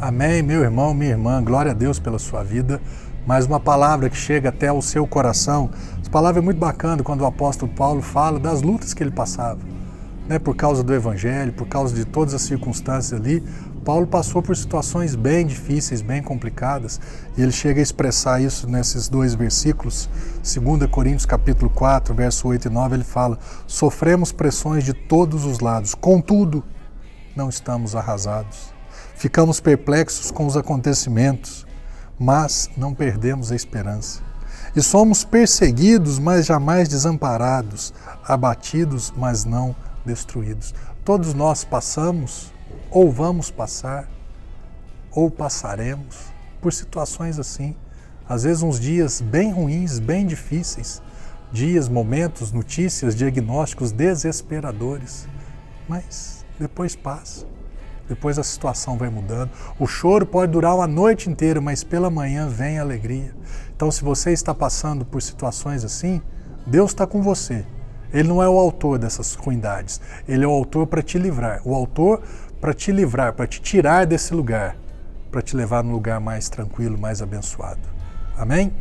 Amém, meu irmão, minha irmã, glória a Deus pela sua vida. Mais uma palavra que chega até o seu coração. Essa palavra é muito bacana quando o apóstolo Paulo fala das lutas que ele passava. Né, por causa do evangelho, por causa de todas as circunstâncias ali, Paulo passou por situações bem difíceis, bem complicadas, e ele chega a expressar isso nesses dois versículos. 2 Coríntios capítulo 4, verso 8 e 9, ele fala: "Sofremos pressões de todos os lados, contudo, não estamos arrasados. Ficamos perplexos com os acontecimentos, mas não perdemos a esperança. E somos perseguidos, mas jamais desamparados, abatidos, mas não destruídos. Todos nós passamos, ou vamos passar, ou passaremos por situações assim. Às vezes, uns dias bem ruins, bem difíceis, dias, momentos, notícias, diagnósticos desesperadores, mas depois passa. Depois a situação vai mudando. O choro pode durar uma noite inteira, mas pela manhã vem a alegria. Então, se você está passando por situações assim, Deus está com você. Ele não é o autor dessas ruindades. Ele é o autor para te livrar. O autor para te livrar, para te tirar desse lugar, para te levar num lugar mais tranquilo, mais abençoado. Amém?